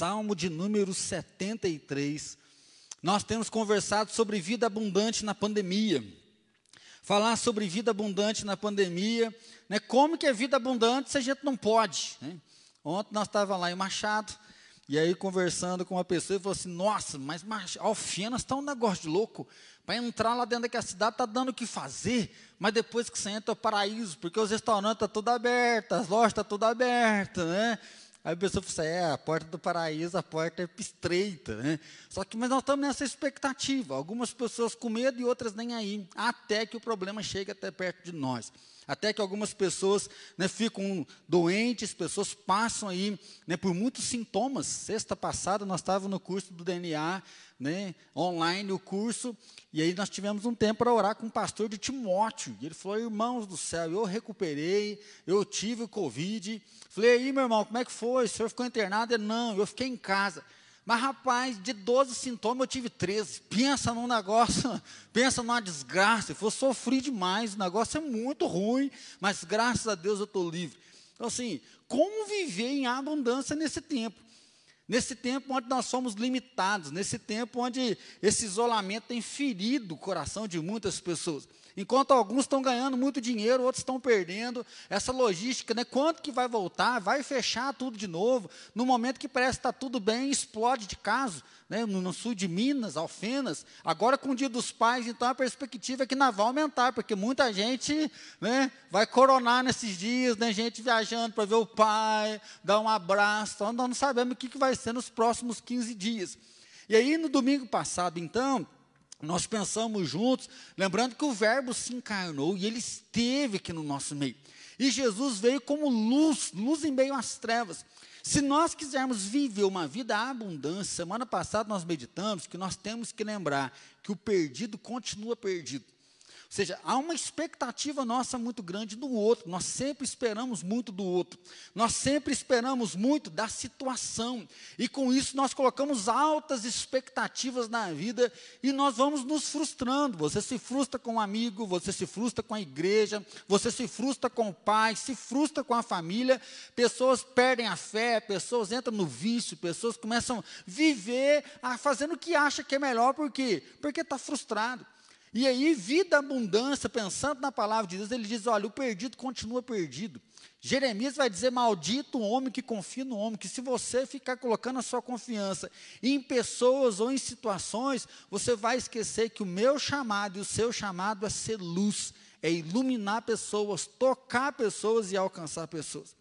Salmo de número 73. Nós temos conversado sobre vida abundante na pandemia. Falar sobre vida abundante na pandemia, né? Como que é vida abundante se a gente não pode? Né? Ontem nós estávamos lá em Machado, e aí conversando com uma pessoa, e falou assim, nossa, mas Alfenas está um negócio de louco. Para entrar lá dentro daquela cidade está dando o que fazer, mas depois que você entra é o paraíso, porque os restaurantes estão tá tudo abertos, as lojas estão tá tudo abertas, né? Aí a pessoa fala assim, é, a porta do paraíso, a porta é estreita, né? Só que, mas nós estamos nessa expectativa, algumas pessoas com medo e outras nem aí, até que o problema chegue até perto de nós. Até que algumas pessoas né, ficam doentes, pessoas passam aí né, por muitos sintomas. Sexta passada nós estávamos no curso do DNA, né, online o curso, e aí nós tivemos um tempo para orar com o pastor de Timóteo. E ele falou, irmãos do céu, eu recuperei, eu tive o Covid. Falei, aí meu irmão, como é que foi? O senhor ficou internado? Ele, não, eu fiquei em casa. Mas, rapaz, de 12 sintomas eu tive 13. Pensa num negócio, pensa numa desgraça. Eu sofri demais, o negócio é muito ruim, mas graças a Deus eu estou livre. Então, assim, como viver em abundância nesse tempo? Nesse tempo onde nós somos limitados, nesse tempo onde esse isolamento tem ferido o coração de muitas pessoas. Enquanto alguns estão ganhando muito dinheiro, outros estão perdendo. Essa logística, né? Quanto que vai voltar? Vai fechar tudo de novo? No momento que parece que está tudo bem, explode de caso. Né? No, sul de Minas, Alfenas. Agora com o dia dos pais, então a perspectiva é que não vai aumentar, porque muita gente né, vai coronar nesses dias, né? Gente viajando para ver o pai, dar um abraço. Então nós não sabemos o que vai ser nos próximos 15 dias. E aí no domingo passado, então nós pensamos juntos, lembrando que o Verbo se encarnou e ele esteve aqui no nosso meio. E Jesus veio como luz, luz em meio às trevas. Se nós quisermos viver uma vida abundância, semana passada nós meditamos que nós temos que lembrar que o perdido continua perdido. Ou seja, há uma expectativa nossa muito grande do outro, nós sempre esperamos muito do outro, nós sempre esperamos muito da situação, e com isso nós colocamos altas expectativas na vida e nós vamos nos frustrando. Você se frustra com um amigo, você se frustra com a igreja, você se frustra com o pai, se frustra com a família, pessoas perdem a fé, pessoas entram no vício, pessoas começam a viver a, fazendo o que acha que é melhor, por quê? Porque está frustrado. E aí, vida abundância, pensando na palavra de Deus, ele diz: olha, o perdido continua perdido. Jeremias vai dizer: maldito o homem que confia no homem, que se você ficar colocando a sua confiança em pessoas ou em situações, você vai esquecer que o meu chamado e o seu chamado é ser luz, é iluminar pessoas, tocar pessoas e alcançar pessoas.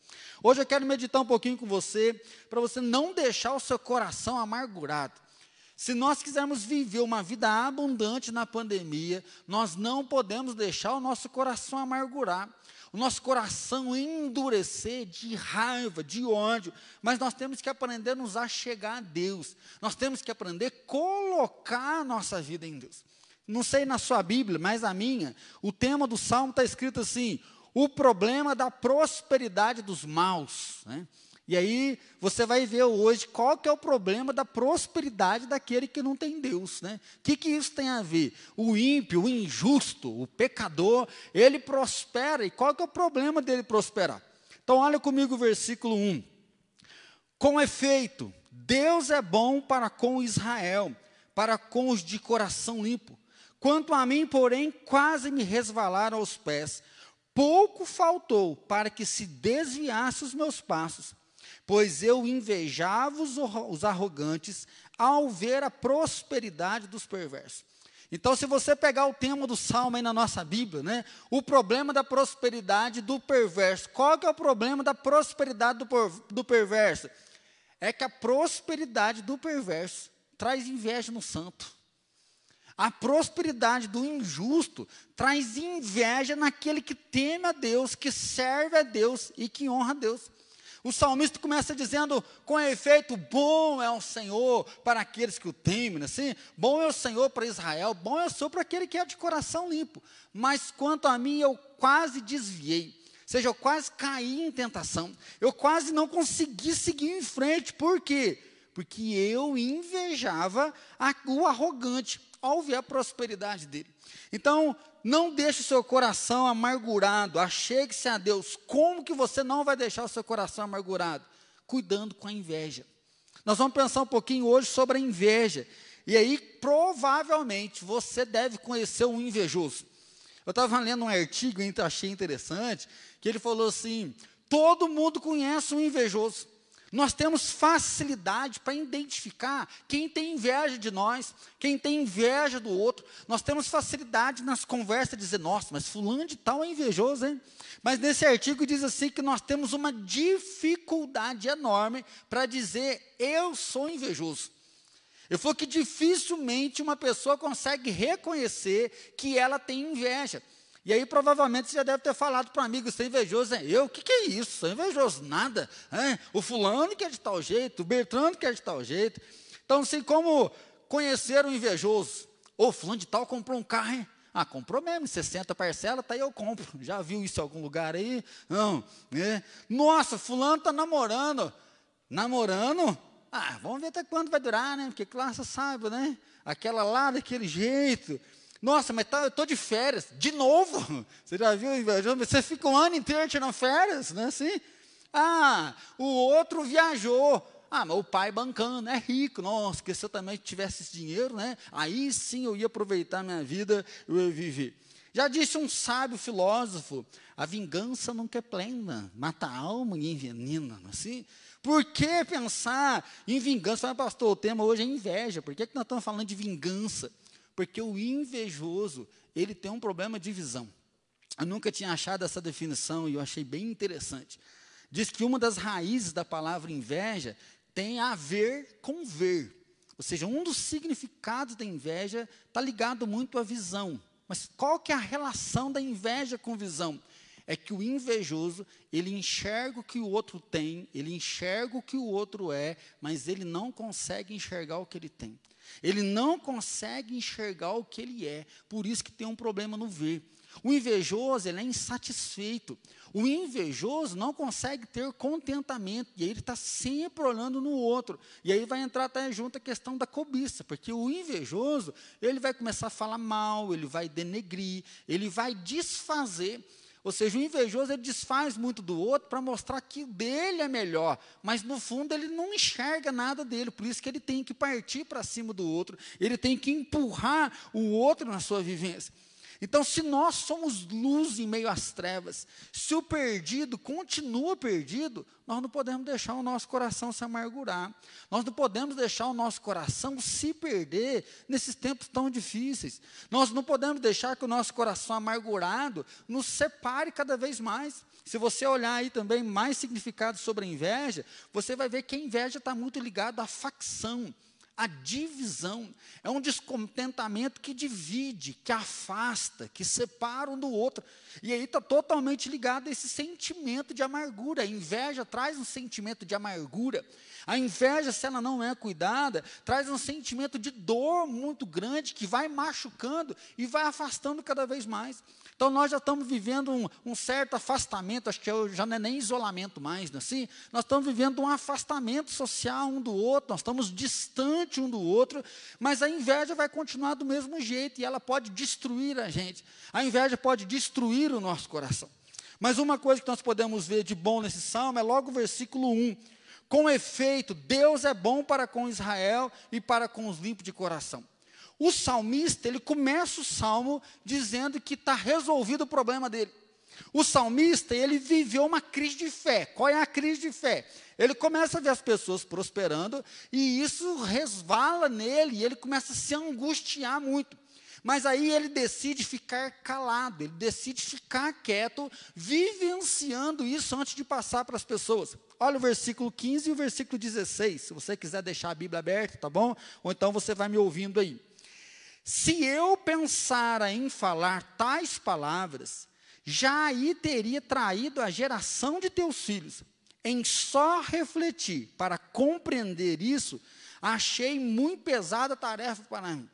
Hoje eu quero meditar um pouquinho com você, para você não deixar o seu coração amargurado. Se nós quisermos viver uma vida abundante na pandemia, nós não podemos deixar o nosso coração amargurar, o nosso coração endurecer de raiva, de ódio, mas nós temos que aprender a nos achegar a Deus, nós temos que aprender a colocar a nossa vida em Deus. Não sei na sua Bíblia, mas a minha, o tema do salmo está escrito assim: o problema da prosperidade dos maus. Né? E aí você vai ver hoje qual que é o problema da prosperidade daquele que não tem Deus, né? O que, que isso tem a ver? O ímpio, o injusto, o pecador, ele prospera. E qual que é o problema dele prosperar? Então olha comigo o versículo 1. Com efeito, Deus é bom para com Israel, para com os de coração limpo. Quanto a mim, porém, quase me resvalaram aos pés. Pouco faltou para que se desviasse os meus passos pois eu invejava os, os arrogantes ao ver a prosperidade dos perversos. Então, se você pegar o tema do salmo aí na nossa Bíblia, né, o problema da prosperidade do perverso, qual que é o problema da prosperidade do, do perverso? É que a prosperidade do perverso traz inveja no santo. A prosperidade do injusto traz inveja naquele que teme a Deus, que serve a Deus e que honra a Deus. O salmista começa dizendo: com efeito, bom é o Senhor para aqueles que o temem, assim, bom é o Senhor para Israel, bom é o Senhor para aquele que é de coração limpo. Mas quanto a mim, eu quase desviei, ou seja, eu quase caí em tentação, eu quase não consegui seguir em frente, por quê? Porque eu invejava a, o arrogante ao ver a prosperidade dele. Então, não deixe o seu coração amargurado, achegue-se a Deus. Como que você não vai deixar o seu coração amargurado? Cuidando com a inveja. Nós vamos pensar um pouquinho hoje sobre a inveja. E aí, provavelmente, você deve conhecer um invejoso. Eu estava lendo um artigo, achei interessante, que ele falou assim: todo mundo conhece um invejoso. Nós temos facilidade para identificar quem tem inveja de nós, quem tem inveja do outro. Nós temos facilidade nas conversas de dizer, nossa, mas fulano de tal é invejoso, hein? Mas nesse artigo diz assim que nós temos uma dificuldade enorme para dizer, eu sou invejoso. Eu falou que dificilmente uma pessoa consegue reconhecer que ela tem inveja. E aí, provavelmente, você já deve ter falado para um amigo, você é invejoso, é eu? O que, que é isso? Sou invejoso, nada. É? O fulano quer de tal jeito, o Bertrando quer de tal jeito. Então, assim, como conhecer o invejoso? Ô, fulano de tal comprou um carro, hein? Ah, comprou mesmo, 60 parcelas, tá aí eu compro. Já viu isso em algum lugar aí? Não, né? Nossa, fulano está namorando. Namorando? Ah, vamos ver até quando vai durar, né? Porque classe saiba, né? Aquela lá, daquele jeito. Nossa, mas tá, eu estou de férias. De novo? Você já viu? Você fica um ano inteiro tirando férias, né? Assim? Ah, o outro viajou. Ah, mas o pai bancando, é rico. Nossa, que se eu também tivesse esse dinheiro, né? Aí sim eu ia aproveitar minha vida, eu ia viver. Já disse um sábio filósofo: a vingança nunca é plena, mata a alma e envenena. É assim? Por que pensar em vingança? Fala, pastor, o tema hoje é inveja. Por que, que nós estamos falando de vingança? Porque o invejoso, ele tem um problema de visão. Eu nunca tinha achado essa definição e eu achei bem interessante. Diz que uma das raízes da palavra inveja tem a ver com ver. Ou seja, um dos significados da inveja está ligado muito à visão. Mas qual que é a relação da inveja com visão? É que o invejoso, ele enxerga o que o outro tem, ele enxerga o que o outro é, mas ele não consegue enxergar o que ele tem. Ele não consegue enxergar o que ele é, por isso que tem um problema no ver. O invejoso, ele é insatisfeito. O invejoso não consegue ter contentamento, e aí ele está sempre olhando no outro. E aí vai entrar até junto a questão da cobiça, porque o invejoso, ele vai começar a falar mal, ele vai denegrir, ele vai desfazer ou seja, o invejoso ele desfaz muito do outro para mostrar que dele é melhor, mas no fundo ele não enxerga nada dele, por isso que ele tem que partir para cima do outro, ele tem que empurrar o outro na sua vivência. Então, se nós somos luz em meio às trevas, se o perdido continua perdido, nós não podemos deixar o nosso coração se amargurar. Nós não podemos deixar o nosso coração se perder nesses tempos tão difíceis. Nós não podemos deixar que o nosso coração amargurado nos separe cada vez mais. Se você olhar aí também mais significado sobre a inveja, você vai ver que a inveja está muito ligada à facção a divisão. É um descontentamento que divide, que afasta, que separa um do outro. E aí está totalmente ligado a esse sentimento de amargura. A inveja traz um sentimento de amargura. A inveja, se ela não é cuidada, traz um sentimento de dor muito grande que vai machucando e vai afastando cada vez mais. Então nós já estamos vivendo um, um certo afastamento, acho que é já não é nem isolamento mais, não é assim? Nós estamos vivendo um afastamento social um do outro, nós estamos distante um do outro, mas a inveja vai continuar do mesmo jeito e ela pode destruir a gente. A inveja pode destruir o nosso coração. Mas uma coisa que nós podemos ver de bom nesse salmo é logo o versículo 1. Com efeito, Deus é bom para com Israel e para com os limpos de coração. O salmista, ele começa o salmo dizendo que está resolvido o problema dele. O salmista, ele viveu uma crise de fé. Qual é a crise de fé? Ele começa a ver as pessoas prosperando e isso resvala nele e ele começa a se angustiar muito. Mas aí ele decide ficar calado, ele decide ficar quieto, vivenciando isso antes de passar para as pessoas. Olha o versículo 15 e o versículo 16. Se você quiser deixar a Bíblia aberta, tá bom? Ou então você vai me ouvindo aí. Se eu pensara em falar tais palavras, já aí teria traído a geração de teus filhos. Em só refletir para compreender isso, achei muito pesada a tarefa para mim.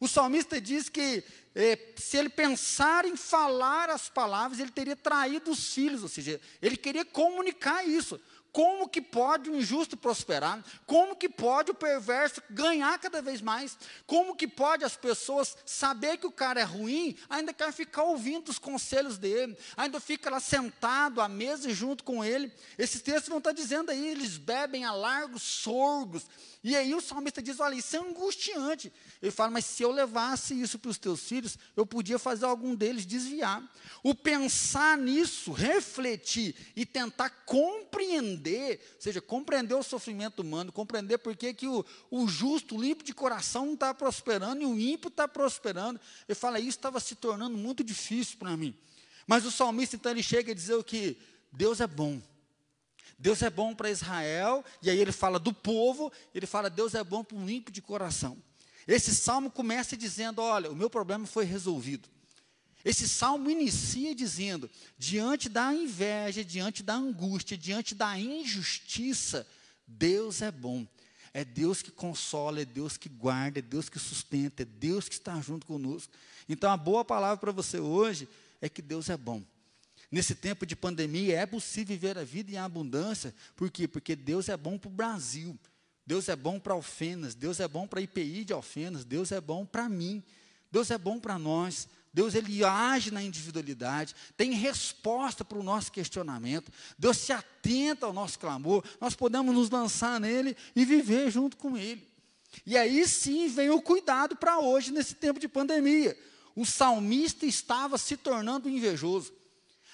O salmista diz que eh, se ele pensar em falar as palavras, ele teria traído os filhos, ou seja, ele queria comunicar isso. Como que pode o injusto prosperar? Como que pode o perverso ganhar cada vez mais? Como que pode as pessoas saber que o cara é ruim, ainda quer ficar ouvindo os conselhos dele, ainda fica lá sentado à mesa junto com ele? Esses textos vão estar dizendo aí, eles bebem a largos sorgos. E aí o salmista diz: olha, isso é angustiante. Ele fala, mas se eu levasse isso para os teus filhos, eu podia fazer algum deles desviar. O pensar nisso, refletir e tentar compreender, ou seja, compreender o sofrimento humano, compreender por que, que o, o justo, o limpo de coração não está prosperando e o ímpio está prosperando. Ele fala, isso estava se tornando muito difícil para mim. Mas o salmista, então, ele chega a dizer o que? Deus é bom. Deus é bom para Israel, e aí ele fala do povo, ele fala, Deus é bom para um limpo de coração. Esse salmo começa dizendo: Olha, o meu problema foi resolvido. Esse salmo inicia dizendo: diante da inveja, diante da angústia, diante da injustiça, Deus é bom. É Deus que consola, é Deus que guarda, é Deus que sustenta, é Deus que está junto conosco. Então, a boa palavra para você hoje é que Deus é bom. Nesse tempo de pandemia, é possível viver a vida em abundância. Por quê? Porque Deus é bom para o Brasil. Deus é bom para Alfenas. Deus é bom para IPI de Alfenas. Deus é bom para mim. Deus é bom para nós. Deus ele age na individualidade, tem resposta para o nosso questionamento. Deus se atenta ao nosso clamor. Nós podemos nos lançar nele e viver junto com ele. E aí sim vem o cuidado para hoje nesse tempo de pandemia. O salmista estava se tornando invejoso.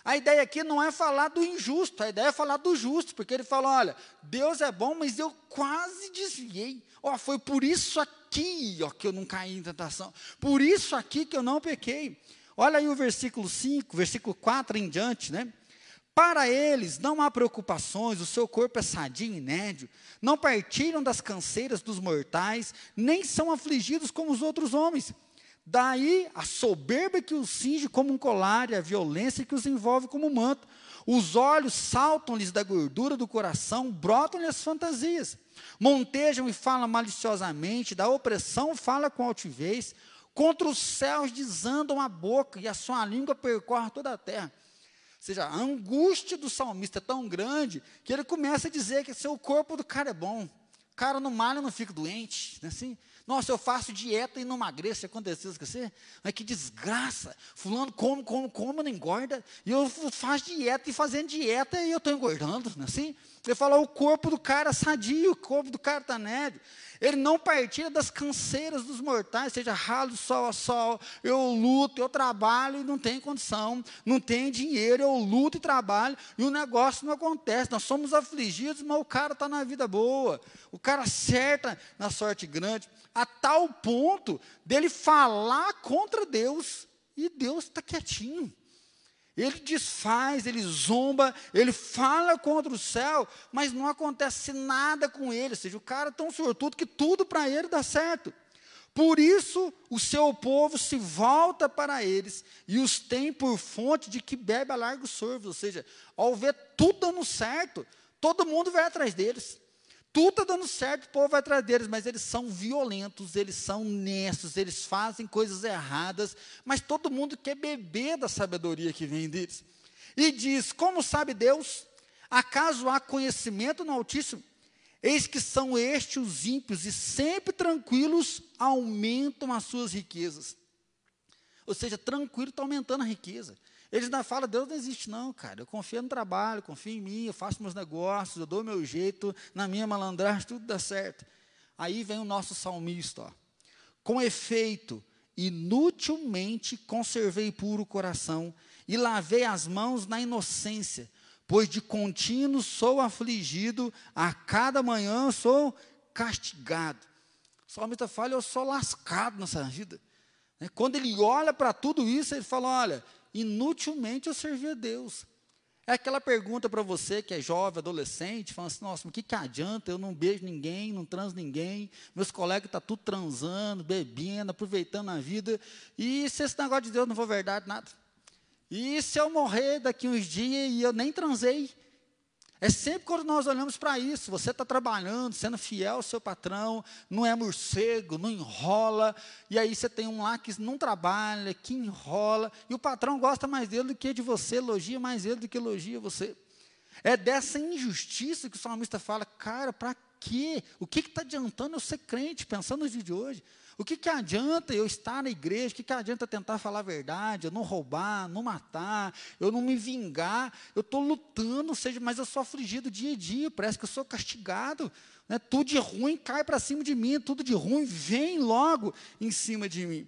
A ideia aqui não é falar do injusto, a ideia é falar do justo, porque ele fala: olha, Deus é bom, mas eu quase desviei. Ó, foi por isso aqui ó, que eu não caí em tentação, por isso aqui que eu não pequei. Olha aí o versículo 5, versículo 4 em diante, né? Para eles não há preocupações, o seu corpo é sadio e nédio, não partilham das canseiras dos mortais, nem são afligidos como os outros homens. Daí a soberba que os cinge como um colar e a violência que os envolve como um manto. Os olhos saltam-lhes da gordura do coração, brotam-lhes as fantasias. Montejam e falam maliciosamente, da opressão fala com altivez. Contra os céus desandam a boca e a sua língua percorre toda a terra. Ou seja, a angústia do salmista é tão grande que ele começa a dizer que seu corpo do cara é bom. O cara não malha, não fica doente. Não é assim? Nossa, eu faço dieta e não emagreço. Aconteceu isso com você? Mas que desgraça. Fulano come, come, come, não engorda. E eu faço dieta e fazendo dieta e eu estou engordando. Não é assim? Ele fala, o corpo do cara sadio, o corpo do cara está nédio. Ele não partilha das canseiras dos mortais, seja ralo sol a sol. Eu luto, eu trabalho e não tenho condição, não tenho dinheiro, eu luto e trabalho e o negócio não acontece. Nós somos afligidos, mas o cara está na vida boa. O cara acerta na sorte grande, a tal ponto dele falar contra Deus e Deus está quietinho. Ele desfaz, ele zomba, ele fala contra o céu, mas não acontece nada com ele. Ou seja, o cara é tão sortudo que tudo para ele dá certo. Por isso, o seu povo se volta para eles e os tem por fonte de que bebe a largos sorvos. Ou seja, ao ver tudo dando certo, todo mundo vai atrás deles. Tudo está dando certo, o povo vai atrás deles, mas eles são violentos, eles são honestos, eles fazem coisas erradas, mas todo mundo quer beber da sabedoria que vem deles. E diz: Como sabe Deus? Acaso há conhecimento no Altíssimo? Eis que são estes os ímpios, e sempre tranquilos aumentam as suas riquezas. Ou seja, tranquilo está aumentando a riqueza. Eles ainda falam, Deus não existe não, cara. Eu confio no trabalho, confio em mim, eu faço meus negócios, eu dou meu jeito, na minha malandragem tudo dá certo. Aí vem o nosso salmista, ó. Com efeito, inutilmente conservei puro o coração e lavei as mãos na inocência, pois de contínuo sou afligido, a cada manhã sou castigado. O salmista fala, eu sou lascado nessa vida. Né? Quando ele olha para tudo isso, ele fala, olha, inutilmente eu servi a Deus. É aquela pergunta para você que é jovem, adolescente, falando assim, nossa, mas o que, que adianta? Eu não beijo ninguém, não transo ninguém, meus colegas estão tá tudo transando, bebendo, aproveitando a vida, e se esse negócio de Deus não for verdade, nada? E se eu morrer daqui uns dias e eu nem transei? É sempre quando nós olhamos para isso, você está trabalhando, sendo fiel ao seu patrão, não é morcego, não enrola, e aí você tem um lá que não trabalha, que enrola, e o patrão gosta mais dele do que de você, elogia mais ele do que elogia você. É dessa injustiça que o salmista fala, cara, para quê? O que está adiantando eu ser crente, pensando no dia de hoje? O que, que adianta eu estar na igreja? O que, que adianta tentar falar a verdade, eu não roubar, não matar, eu não me vingar? Eu estou lutando, seja, mas eu sou afligido dia a dia, parece que eu sou castigado. Né? Tudo de ruim cai para cima de mim, tudo de ruim vem logo em cima de mim.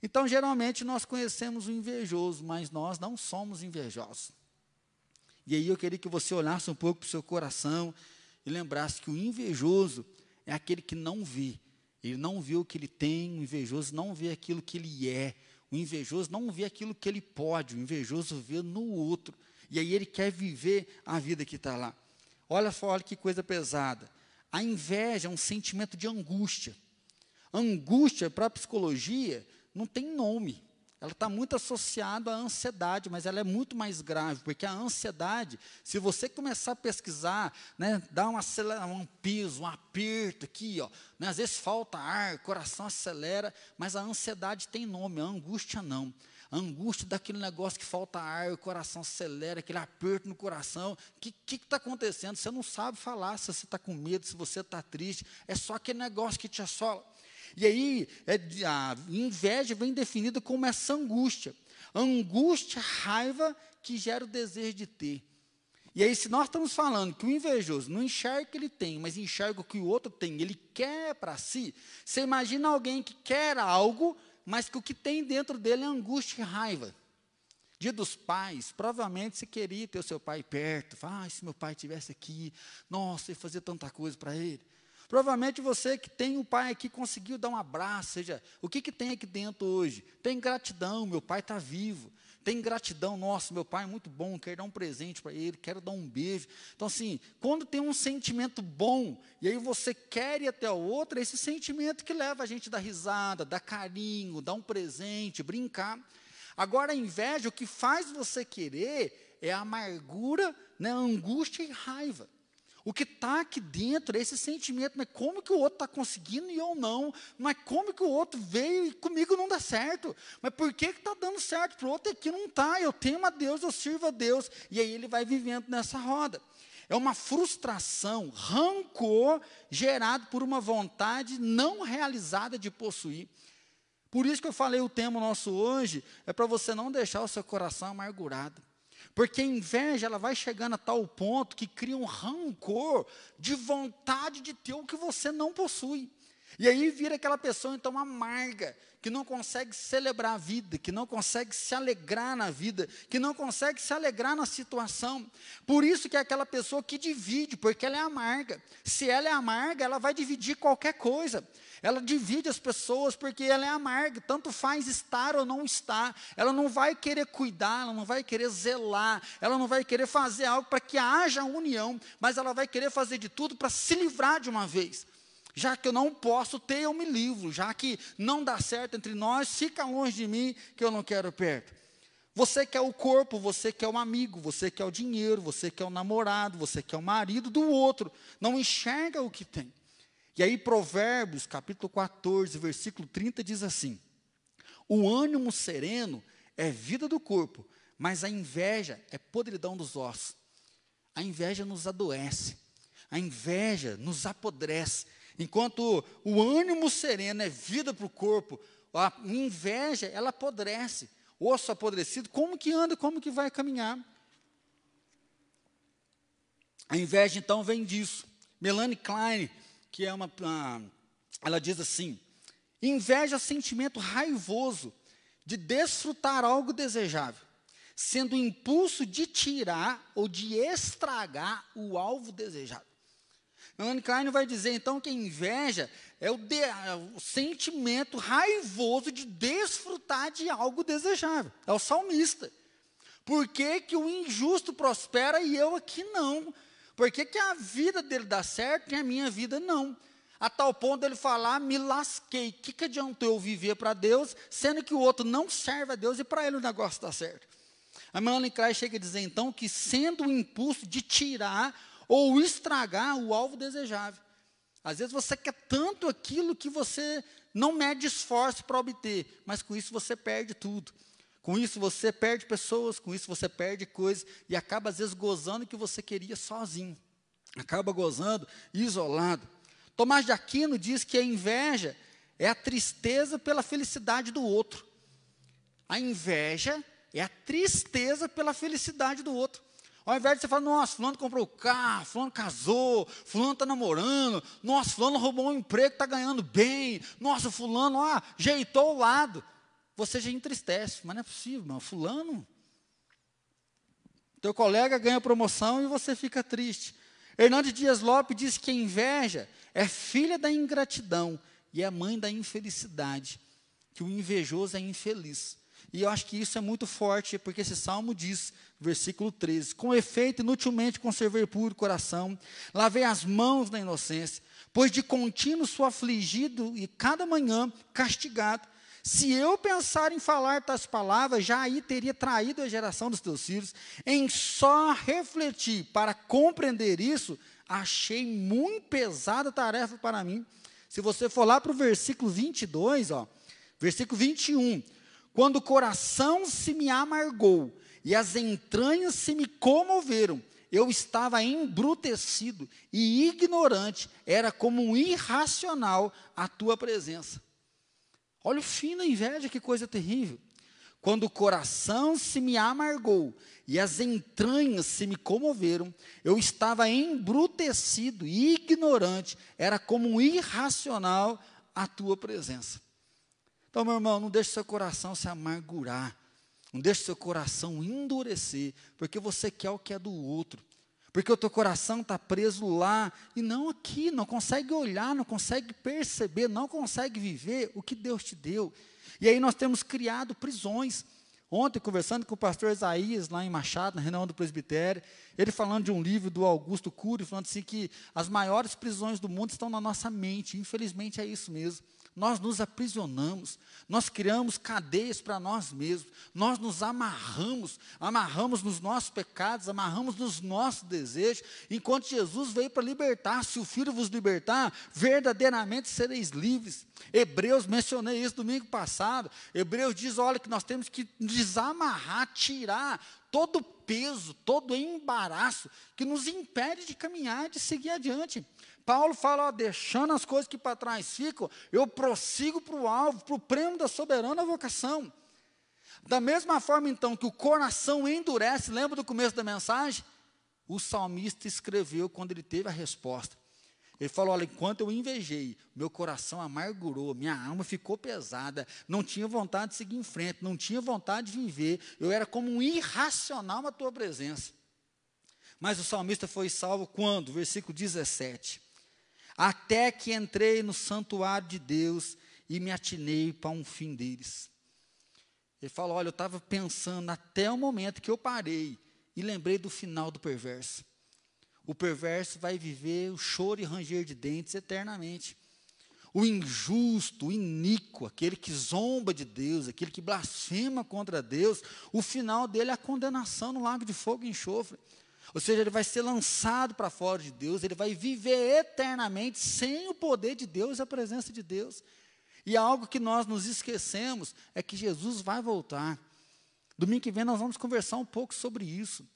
Então, geralmente, nós conhecemos o invejoso, mas nós não somos invejosos. E aí eu queria que você olhasse um pouco para o seu coração e lembrasse que o invejoso é aquele que não vê. Ele não vê o que ele tem, o invejoso não vê aquilo que ele é. O invejoso não vê aquilo que ele pode, o invejoso vê no outro. E aí ele quer viver a vida que está lá. Olha só, olha que coisa pesada. A inveja é um sentimento de angústia. Angústia, para a psicologia, não tem nome. Ela está muito associada à ansiedade, mas ela é muito mais grave, porque a ansiedade, se você começar a pesquisar, né, dá uma, um piso, um aperto aqui, ó, né, às vezes falta ar, coração acelera, mas a ansiedade tem nome, a angústia não. A angústia daquele negócio que falta ar, o coração acelera, aquele aperto no coração. O que está acontecendo? Você não sabe falar se você está com medo, se você está triste. É só aquele negócio que te assola. E aí, é, a inveja vem definida como essa angústia. Angústia, raiva que gera o desejo de ter. E aí, se nós estamos falando que o invejoso não enxerga o que ele tem, mas enxerga o que o outro tem, ele quer para si, você imagina alguém que quer algo, mas que o que tem dentro dele é angústia e raiva. Dia dos pais, provavelmente você queria ter o seu pai perto. Ah, se meu pai estivesse aqui, nossa, ia fazer tanta coisa para ele. Provavelmente você que tem um pai aqui conseguiu dar um abraço, seja, o que, que tem aqui dentro hoje? Tem gratidão, meu pai está vivo. Tem gratidão, nossa, meu pai é muito bom, quero dar um presente para ele, quero dar um beijo. Então, assim, quando tem um sentimento bom, e aí você quer ir até o outro, é esse sentimento que leva a gente a dar risada, dar carinho, dar um presente, brincar. Agora, a inveja, o que faz você querer é a amargura, né, a angústia e raiva. O que está aqui dentro é esse sentimento, mas como que o outro está conseguindo e eu não? Mas como que o outro veio e comigo não dá certo? Mas por que está dando certo? Para o outro aqui não está. Eu temo a Deus, eu sirvo a Deus. E aí ele vai vivendo nessa roda. É uma frustração, rancor gerado por uma vontade não realizada de possuir. Por isso que eu falei o tema nosso hoje, é para você não deixar o seu coração amargurado. Porque a inveja ela vai chegando a tal ponto que cria um rancor de vontade de ter o que você não possui. E aí vira aquela pessoa então amarga, que não consegue celebrar a vida, que não consegue se alegrar na vida, que não consegue se alegrar na situação. Por isso que é aquela pessoa que divide, porque ela é amarga. Se ela é amarga, ela vai dividir qualquer coisa. Ela divide as pessoas porque ela é amarga, tanto faz estar ou não estar. Ela não vai querer cuidar, ela não vai querer zelar, ela não vai querer fazer algo para que haja união, mas ela vai querer fazer de tudo para se livrar de uma vez. Já que eu não posso ter, eu me livro. Já que não dá certo entre nós, fica longe de mim, que eu não quero perto. Você quer o corpo, você quer o amigo, você quer o dinheiro, você quer o namorado, você quer o marido do outro. Não enxerga o que tem. E aí, Provérbios, capítulo 14, versículo 30, diz assim: O ânimo sereno é vida do corpo, mas a inveja é podridão dos ossos. A inveja nos adoece, a inveja nos apodrece, Enquanto o ânimo sereno é vida para o corpo, a inveja, ela apodrece. Osso apodrecido, como que anda, como que vai caminhar? A inveja, então, vem disso. Melanie Klein, que é uma, uma ela diz assim: inveja é sentimento raivoso de desfrutar algo desejável, sendo o impulso de tirar ou de estragar o alvo desejado. Melanie Klein vai dizer então que a inveja é o, de, é o, sentimento raivoso de desfrutar de algo desejável. É o salmista. Por que, que o injusto prospera e eu aqui não? Por que, que a vida dele dá certo e a minha vida não? A tal ponto dele falar, me lasquei. O que, que adiantou eu viver para Deus, sendo que o outro não serve a Deus e para ele o negócio dá certo? A Melanie Klein chega a dizer então que sendo o impulso de tirar ou estragar o alvo desejável. Às vezes você quer tanto aquilo que você não mede esforço para obter, mas com isso você perde tudo. Com isso você perde pessoas, com isso você perde coisas e acaba às vezes gozando o que você queria sozinho. Acaba gozando isolado. Tomás de Aquino diz que a inveja é a tristeza pela felicidade do outro. A inveja é a tristeza pela felicidade do outro. Ao invés de você falar, nossa, fulano comprou carro, fulano casou, fulano está namorando, nossa, fulano roubou um emprego, está ganhando bem, nossa, fulano, ó, jeitou o lado. Você já entristece, mas não é possível, irmão, fulano. Teu colega ganha promoção e você fica triste. Hernandes Dias Lopes diz que a inveja é filha da ingratidão e é mãe da infelicidade, que o invejoso é infeliz. E eu acho que isso é muito forte, porque esse salmo diz, versículo 13: Com efeito, inutilmente conservei puro coração, lavei as mãos na inocência, pois de contínuo sou afligido e cada manhã castigado. Se eu pensar em falar tais palavras, já aí teria traído a geração dos teus filhos. Em só refletir para compreender isso, achei muito pesada tarefa para mim. Se você for lá para o versículo 22, ó, versículo 21 quando o coração se me amargou e as entranhas se me comoveram, eu estava embrutecido e ignorante, era como um irracional a tua presença. Olha o fim da inveja, que coisa terrível. Quando o coração se me amargou e as entranhas se me comoveram, eu estava embrutecido e ignorante, era como um irracional a tua presença. Então, meu irmão, não deixe seu coração se amargurar. Não deixe seu coração endurecer, porque você quer o que é do outro. Porque o teu coração está preso lá e não aqui, não consegue olhar, não consegue perceber, não consegue viver o que Deus te deu. E aí nós temos criado prisões. Ontem, conversando com o pastor Isaías, lá em Machado, na reunião do presbitério, ele falando de um livro do Augusto Cury, falando assim que as maiores prisões do mundo estão na nossa mente. Infelizmente é isso mesmo nós nos aprisionamos, nós criamos cadeias para nós mesmos, nós nos amarramos, amarramos nos nossos pecados, amarramos nos nossos desejos, enquanto Jesus veio para libertar, se o Filho vos libertar, verdadeiramente sereis livres. Hebreus, mencionei isso domingo passado, Hebreus diz, olha, que nós temos que desamarrar, tirar todo o peso, todo o embaraço que nos impede de caminhar, de seguir adiante. Paulo fala, ó, deixando as coisas que para trás ficam, eu prossigo para o alvo, para o prêmio da soberana vocação. Da mesma forma, então, que o coração endurece, lembra do começo da mensagem? O salmista escreveu quando ele teve a resposta. Ele falou: Olha, enquanto eu invejei, meu coração amargurou, minha alma ficou pesada, não tinha vontade de seguir em frente, não tinha vontade de viver, eu era como um irracional na tua presença. Mas o salmista foi salvo quando? Versículo 17 até que entrei no santuário de Deus e me atinei para um fim deles. Ele falou: Olha, eu estava pensando até o momento que eu parei e lembrei do final do perverso. O perverso vai viver o choro e ranger de dentes eternamente. O injusto, o iníquo, aquele que zomba de Deus, aquele que blasfema contra Deus, o final dele é a condenação no lago de fogo e enxofre. Ou seja, ele vai ser lançado para fora de Deus, ele vai viver eternamente sem o poder de Deus e a presença de Deus. E algo que nós nos esquecemos é que Jesus vai voltar. Domingo que vem nós vamos conversar um pouco sobre isso.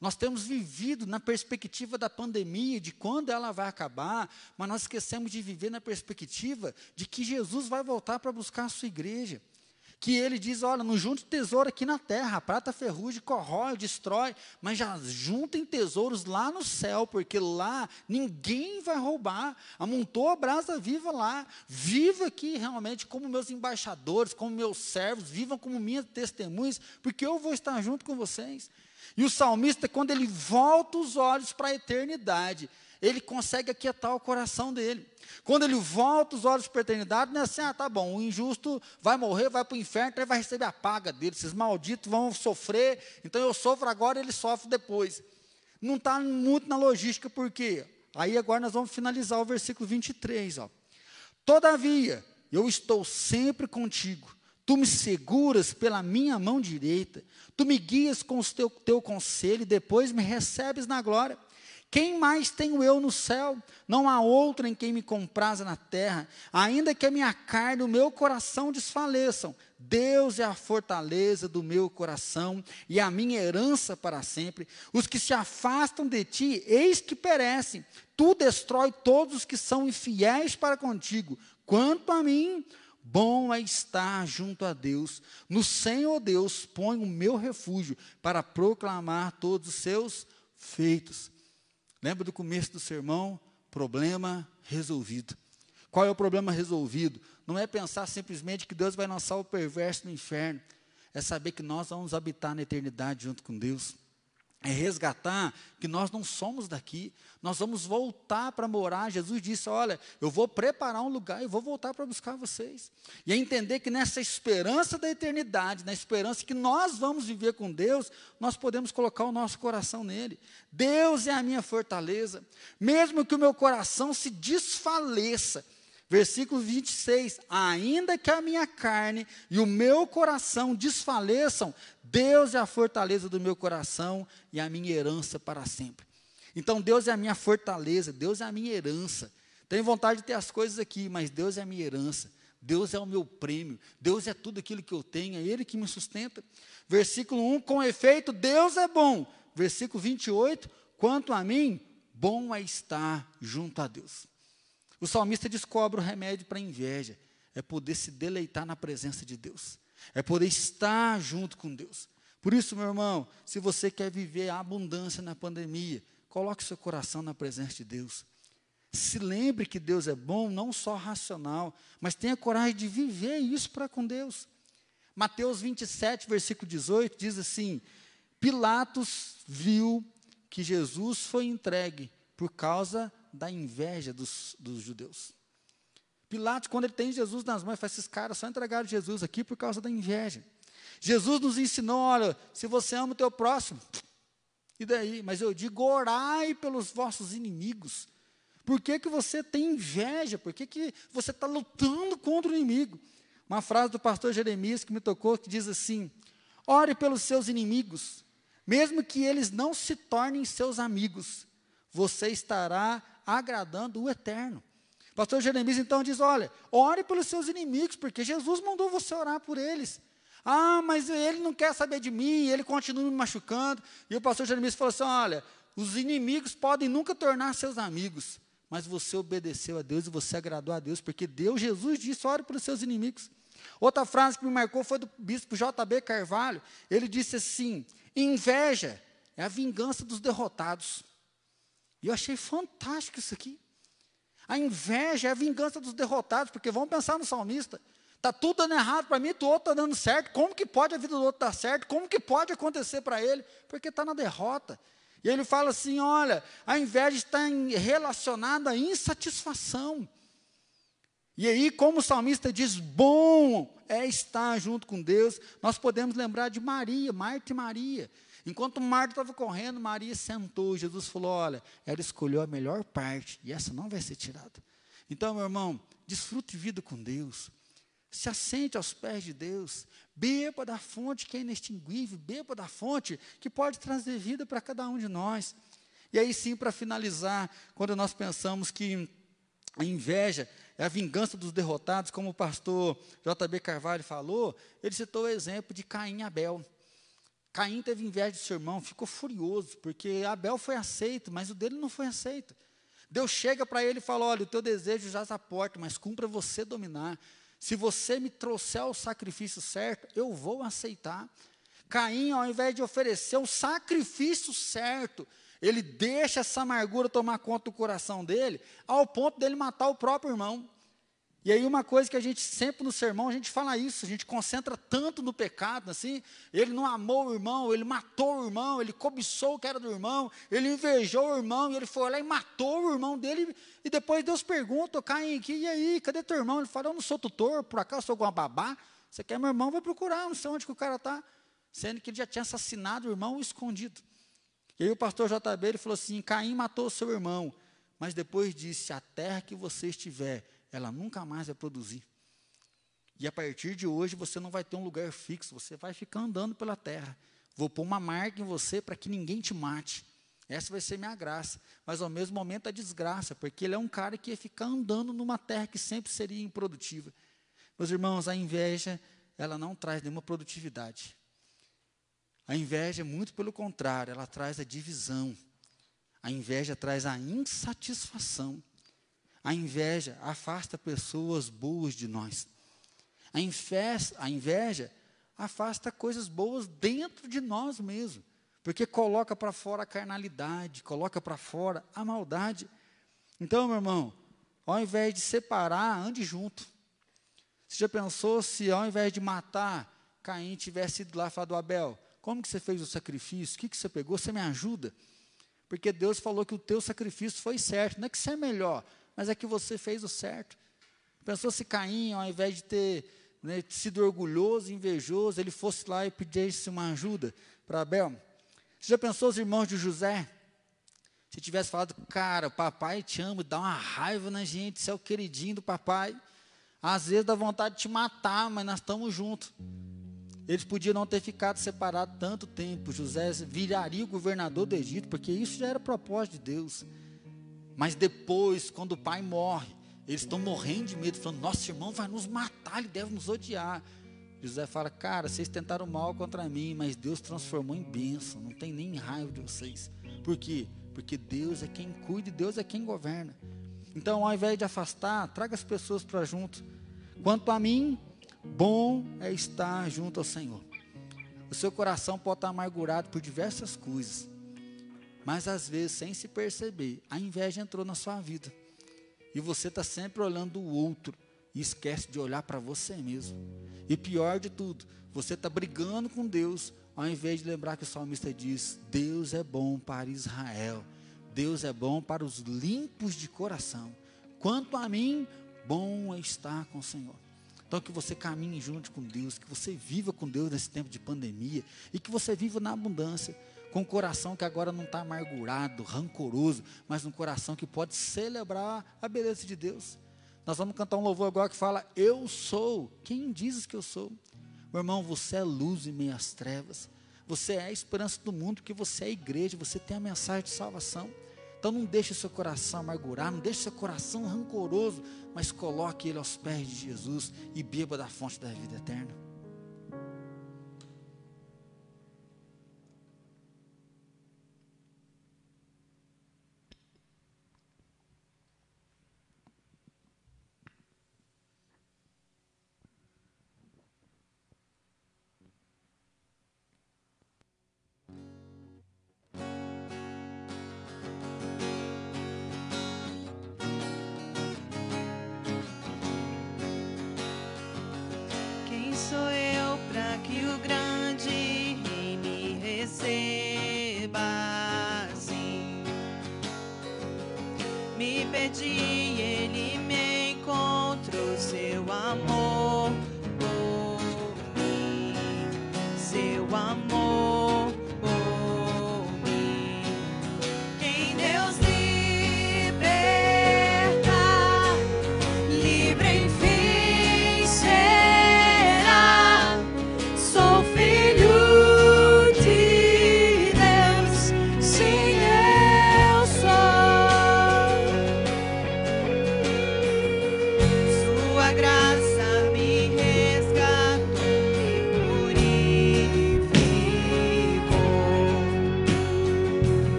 Nós temos vivido na perspectiva da pandemia, de quando ela vai acabar, mas nós esquecemos de viver na perspectiva de que Jesus vai voltar para buscar a sua igreja que ele diz: olha, não junte tesouro aqui na terra, a prata ferrugem corrói, destrói, mas já juntem tesouros lá no céu, porque lá ninguém vai roubar. Amontou a brasa viva lá. Viva aqui realmente como meus embaixadores, como meus servos, vivam como minhas testemunhas, porque eu vou estar junto com vocês. E o salmista, quando ele volta os olhos para a eternidade, ele consegue aquietar o coração dele. Quando ele volta os olhos para a eternidade, não é assim, ah, tá bom, o injusto vai morrer, vai para o inferno, então ele vai receber a paga dele, esses malditos vão sofrer, então eu sofro agora, ele sofre depois. Não está muito na logística, por quê? Aí agora nós vamos finalizar o versículo 23, ó. Todavia, eu estou sempre contigo, tu me seguras pela minha mão direita, tu me guias com o teu, teu conselho e depois me recebes na glória. Quem mais tenho eu no céu? Não há outro em quem me compraza na terra. Ainda que a minha carne e o meu coração desfaleçam, Deus é a fortaleza do meu coração e a minha herança para sempre. Os que se afastam de ti, eis que perecem. Tu destrói todos os que são infiéis para contigo. Quanto a mim, bom é estar junto a Deus. No Senhor Deus ponho o meu refúgio para proclamar todos os seus feitos. Lembra do começo do sermão? Problema resolvido. Qual é o problema resolvido? Não é pensar simplesmente que Deus vai lançar o perverso no inferno. É saber que nós vamos habitar na eternidade junto com Deus. É resgatar que nós não somos daqui, nós vamos voltar para morar. Jesus disse: Olha, eu vou preparar um lugar e vou voltar para buscar vocês. E é entender que nessa esperança da eternidade, na esperança que nós vamos viver com Deus, nós podemos colocar o nosso coração nele. Deus é a minha fortaleza, mesmo que o meu coração se desfaleça, Versículo 26: Ainda que a minha carne e o meu coração desfaleçam, Deus é a fortaleza do meu coração e a minha herança para sempre. Então, Deus é a minha fortaleza, Deus é a minha herança. Tenho vontade de ter as coisas aqui, mas Deus é a minha herança. Deus é o meu prêmio, Deus é tudo aquilo que eu tenho, é Ele que me sustenta. Versículo 1: Com efeito, Deus é bom. Versículo 28: Quanto a mim, bom é estar junto a Deus. O salmista descobre o remédio para a inveja, é poder se deleitar na presença de Deus, é poder estar junto com Deus. Por isso, meu irmão, se você quer viver a abundância na pandemia, coloque seu coração na presença de Deus. Se lembre que Deus é bom, não só racional, mas tenha coragem de viver isso para com Deus. Mateus 27, versículo 18, diz assim: Pilatos viu que Jesus foi entregue por causa da inveja dos, dos judeus. Pilatos, quando ele tem Jesus nas mãos, faz esses caras só entregaram Jesus aqui por causa da inveja. Jesus nos ensinou, olha, se você ama o teu próximo, e daí? Mas eu digo, orai pelos vossos inimigos. Por que, que você tem inveja? Por que, que você está lutando contra o inimigo? Uma frase do pastor Jeremias que me tocou, que diz assim, ore pelos seus inimigos, mesmo que eles não se tornem seus amigos, você estará agradando o eterno. Pastor Jeremias então diz: olha, ore pelos seus inimigos, porque Jesus mandou você orar por eles. Ah, mas ele não quer saber de mim, ele continua me machucando. E o pastor Jeremias falou assim: olha, os inimigos podem nunca tornar seus amigos, mas você obedeceu a Deus e você agradou a Deus, porque Deus, Jesus disse: ore pelos seus inimigos. Outra frase que me marcou foi do bispo J.B. Carvalho. Ele disse assim: inveja é a vingança dos derrotados. E eu achei fantástico isso aqui. A inveja é a vingança dos derrotados, porque vamos pensar no salmista. Está tudo dando errado para mim, o outro está dando certo. Como que pode a vida do outro dar certo? Como que pode acontecer para ele? Porque está na derrota. E ele fala assim: olha, a inveja está relacionada à insatisfação. E aí, como o salmista diz, bom é estar junto com Deus, nós podemos lembrar de Maria, Marta e Maria. Enquanto Marta estava correndo, Maria sentou. Jesus falou: Olha, ela escolheu a melhor parte e essa não vai ser tirada. Então, meu irmão, desfrute vida com Deus. Se assente aos pés de Deus. Beba da fonte que é inextinguível. Beba da fonte que pode trazer vida para cada um de nós. E aí, sim, para finalizar, quando nós pensamos que a inveja é a vingança dos derrotados, como o pastor J.B. Carvalho falou, ele citou o exemplo de Caim e Abel. Caim teve inveja de seu irmão, ficou furioso, porque Abel foi aceito, mas o dele não foi aceito. Deus chega para ele e fala: Olha, o teu desejo já está porta, mas cumpra você dominar. Se você me trouxer o sacrifício certo, eu vou aceitar. Caim, ao invés de oferecer o sacrifício certo, ele deixa essa amargura tomar conta do coração dele, ao ponto dele matar o próprio irmão. E aí uma coisa que a gente sempre no sermão, a gente fala isso, a gente concentra tanto no pecado, assim, ele não amou o irmão, ele matou o irmão, ele cobiçou o que era do irmão, ele invejou o irmão, e ele foi lá e matou o irmão dele, e depois Deus pergunta, Caim, aqui, e aí, cadê teu irmão? Ele fala, eu não sou tutor, por acaso sou alguma babá? Você quer meu irmão, vai procurar, não sei onde que o cara está, sendo que ele já tinha assassinado o irmão escondido. E aí o pastor JB, ele falou assim, Caim matou o seu irmão, mas depois disse, a terra que você estiver, ela nunca mais vai produzir. E a partir de hoje você não vai ter um lugar fixo, você vai ficar andando pela terra. Vou pôr uma marca em você para que ninguém te mate. Essa vai ser minha graça. Mas ao mesmo momento a desgraça, porque ele é um cara que ia ficar andando numa terra que sempre seria improdutiva. Meus irmãos, a inveja ela não traz nenhuma produtividade. A inveja, muito pelo contrário, ela traz a divisão. A inveja traz a insatisfação. A inveja afasta pessoas boas de nós. A, inveja, a inveja afasta coisas boas dentro de nós mesmos, porque coloca para fora a carnalidade, coloca para fora a maldade. Então, meu irmão, ao invés de separar, ande junto. Você já pensou se ao invés de matar, Caim tivesse ido lá e falado, Abel, como que você fez o sacrifício? O que, que você pegou? Você me ajuda? Porque Deus falou que o teu sacrifício foi certo. Não é que você é melhor, mas é que você fez o certo. Pensou se Caim, ao invés de ter né, sido orgulhoso, invejoso, ele fosse lá e pedisse uma ajuda para Abel? Você já pensou os irmãos de José? Se tivesse falado, cara, papai te ama, dá uma raiva na gente, você é o queridinho do papai. Às vezes dá vontade de te matar, mas nós estamos juntos. Eles podiam não ter ficado separados tanto tempo. José viraria governador do Egito, porque isso já era propósito de Deus. Mas depois, quando o pai morre, eles estão morrendo de medo, falando: Nosso irmão vai nos matar, ele deve nos odiar. José fala: Cara, vocês tentaram mal contra mim, mas Deus transformou em bênção. Não tem nem raiva de vocês. Por quê? Porque Deus é quem cuida e Deus é quem governa. Então, ao invés de afastar, traga as pessoas para junto. Quanto a mim, bom é estar junto ao Senhor. O seu coração pode estar amargurado por diversas coisas, mas às vezes, sem se perceber, a inveja entrou na sua vida. E você está sempre olhando o outro e esquece de olhar para você mesmo. E pior de tudo, você está brigando com Deus, ao invés de lembrar que o salmista diz: Deus é bom para Israel, Deus é bom para os limpos de coração. Quanto a mim, bom é estar com o Senhor. Então, que você caminhe junto com Deus, que você viva com Deus nesse tempo de pandemia e que você viva na abundância com um coração que agora não está amargurado, rancoroso, mas um coração que pode celebrar a beleza de Deus. Nós vamos cantar um louvor agora que fala: Eu sou. Quem dizes que eu sou? Meu irmão, você é luz em meias trevas. Você é a esperança do mundo, porque você é a igreja, você tem a mensagem de salvação. Então não deixe seu coração amargurar, não deixe seu coração rancoroso, mas coloque ele aos pés de Jesus e beba da fonte da vida eterna.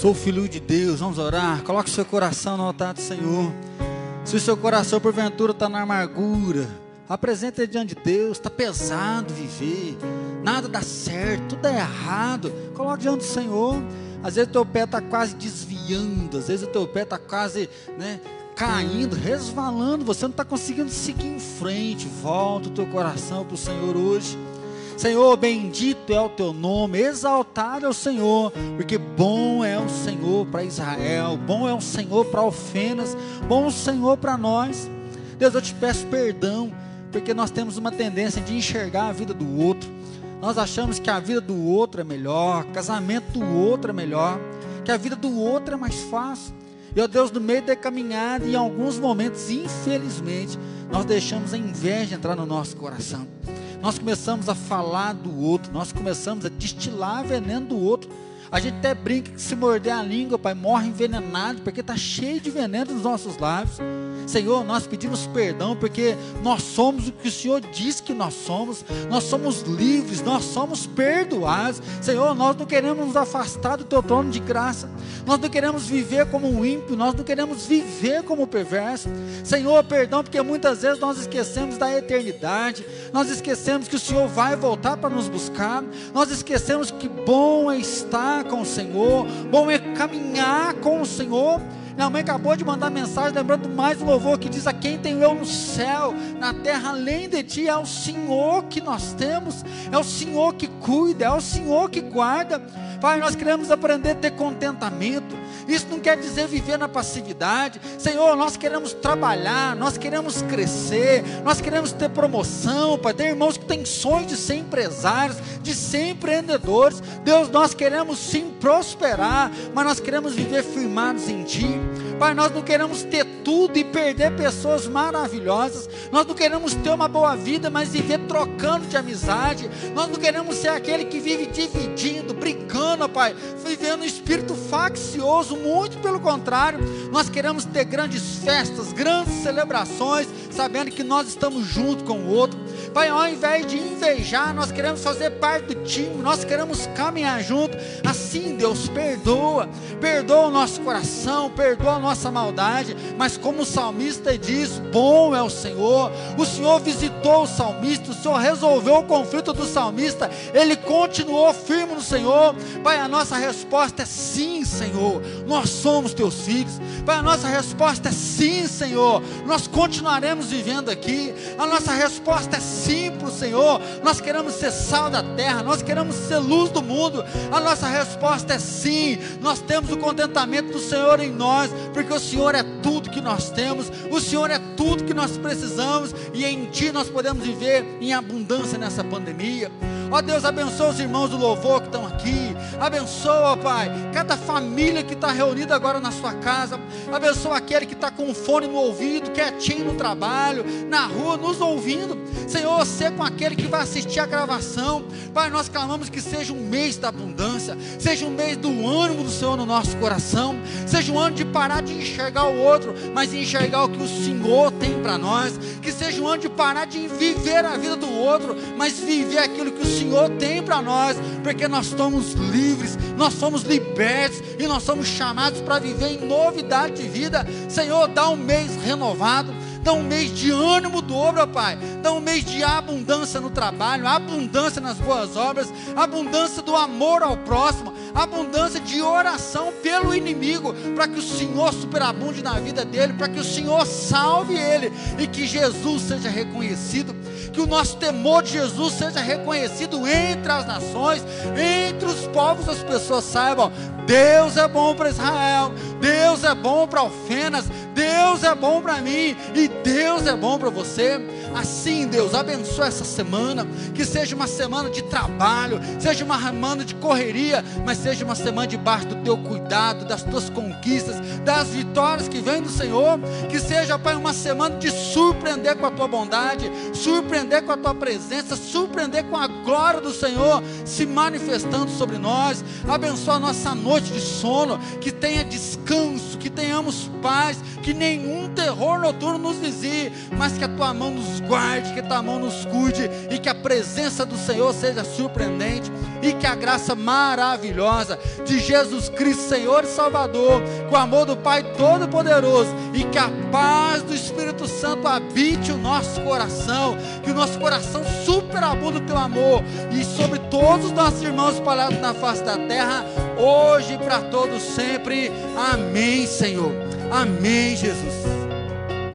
Sou filho de Deus, vamos orar. Coloque seu coração no altar do Senhor. Se o seu coração porventura está na amargura, apresente diante de Deus. Está pesado viver, nada dá certo, tudo é errado. Coloque diante do Senhor. Às vezes o teu pé está quase desviando, às vezes o teu pé está quase, né, caindo, resvalando. Você não está conseguindo seguir em frente. Volta o teu coração para o Senhor hoje. Senhor, bendito é o teu nome, exaltado é o Senhor, porque bom é o Senhor para Israel, bom é o Senhor para Ofenas, bom é o Senhor para nós. Deus, eu te peço perdão, porque nós temos uma tendência de enxergar a vida do outro. Nós achamos que a vida do outro é melhor, casamento do outro é melhor, que a vida do outro é mais fácil. E, ó Deus, no meio da caminhada, em alguns momentos, infelizmente, nós deixamos a inveja entrar no nosso coração. Nós começamos a falar do outro, nós começamos a destilar veneno do outro. A gente até brinca que se morder a língua, Pai, morre envenenado, porque está cheio de veneno nos nossos lábios. Senhor, nós pedimos perdão porque nós somos o que o Senhor diz que nós somos, nós somos livres, nós somos perdoados. Senhor, nós não queremos nos afastar do teu trono de graça, nós não queremos viver como um ímpio, nós não queremos viver como perverso. Senhor, perdão porque muitas vezes nós esquecemos da eternidade, nós esquecemos que o Senhor vai voltar para nos buscar, nós esquecemos que bom é estar com o Senhor, bom é caminhar com o Senhor. Minha mãe acabou de mandar mensagem, lembrando mais um louvor que diz: A quem tem eu no céu, na terra além de ti, é o Senhor que nós temos, é o Senhor que cuida, é o Senhor que guarda. Pai, nós queremos aprender a ter contentamento. Isso não quer dizer viver na passividade. Senhor, nós queremos trabalhar, nós queremos crescer, nós queremos ter promoção, Pai. Tem irmãos que têm sonhos de ser empresários, de ser empreendedores. Deus, nós queremos sim prosperar, mas nós queremos viver firmados em Ti. Pai, nós não queremos ter tudo e perder pessoas maravilhosas. Nós não queremos ter uma boa vida, mas viver trocando de amizade. Nós não queremos ser aquele que vive dividindo, brincando, Pai, vivendo um espírito faccioso. Muito pelo contrário, nós queremos ter grandes festas, grandes celebrações, sabendo que nós estamos junto com o outro. Pai, ao invés de invejar, nós queremos fazer parte do time, nós queremos caminhar junto. Assim, Deus, perdoa, perdoa o nosso coração, perdoa a nossa maldade, mas como o salmista diz, bom é o Senhor. O Senhor visitou o salmista, o Senhor resolveu o conflito do salmista, ele continuou firme no Senhor. Pai, a nossa resposta é sim, Senhor. Nós somos teus filhos. Pai, a nossa resposta é sim, Senhor. Nós continuaremos vivendo aqui. A nossa resposta é sim para o Senhor. Nós queremos ser sal da terra, nós queremos ser luz do mundo. A nossa resposta é sim. Nós temos o contentamento do Senhor em nós, porque o Senhor é tudo que nós temos, o Senhor é tudo que nós precisamos e em Ti nós podemos viver em abundância nessa pandemia. Ó Deus, abençoa os irmãos do louvor que estão aqui. Abençoa, Pai, cada família que está reunida agora na sua casa. Abençoa aquele que está com fone no ouvido, quietinho no trabalho, na rua, nos ouvindo. Senhor, ser com aquele que vai assistir a gravação. Pai, nós clamamos que seja um mês da abundância, seja um mês do ânimo do Senhor no nosso coração, seja um ano de parar de enxergar o outro, mas enxergar o que o Senhor tem para nós. Que seja um ano de parar de viver a vida do outro, mas viver aquilo que o Senhor tem para nós, porque nós somos livres, nós somos libertos e nós somos chamados para viver em novidade de vida. Senhor, dá um mês renovado dá um mês de ânimo dobro, Pai, dá um mês de abundância no trabalho, abundância nas boas obras, abundância do amor ao próximo, abundância de oração pelo inimigo, para que o Senhor superabunde na vida dele, para que o Senhor salve ele e que Jesus seja reconhecido, que o nosso temor de Jesus seja reconhecido entre as nações, entre os povos, as pessoas saibam: Deus é bom para Israel, Deus é bom para Alfenas, Deus é bom para mim e Deus é bom para você. Assim, Deus, abençoa essa semana, que seja uma semana de trabalho, seja uma semana de correria, mas seja uma semana debaixo do teu cuidado, das tuas conquistas, das vitórias que vêm do Senhor. Que seja, Pai, uma semana de surpreender com a tua bondade, surpreender com a tua presença, surpreender com a glória do Senhor se manifestando sobre nós. Abençoa a nossa noite de sono, que tenha descanso, que tenhamos paz, que nenhum terror noturno nos vizie, mas que a tua mão nos guarde, que tua mão nos cuide e que a presença do Senhor seja surpreendente e que a graça maravilhosa de Jesus Cristo, Senhor e Salvador, com o amor do Pai Todo-Poderoso e que a paz do Espírito Santo habite o nosso coração, que o nosso coração superabunde o teu amor e sobre todos os nossos irmãos espalhados na face da terra, hoje e para todos sempre. Amém, Senhor. Amém, Jesus.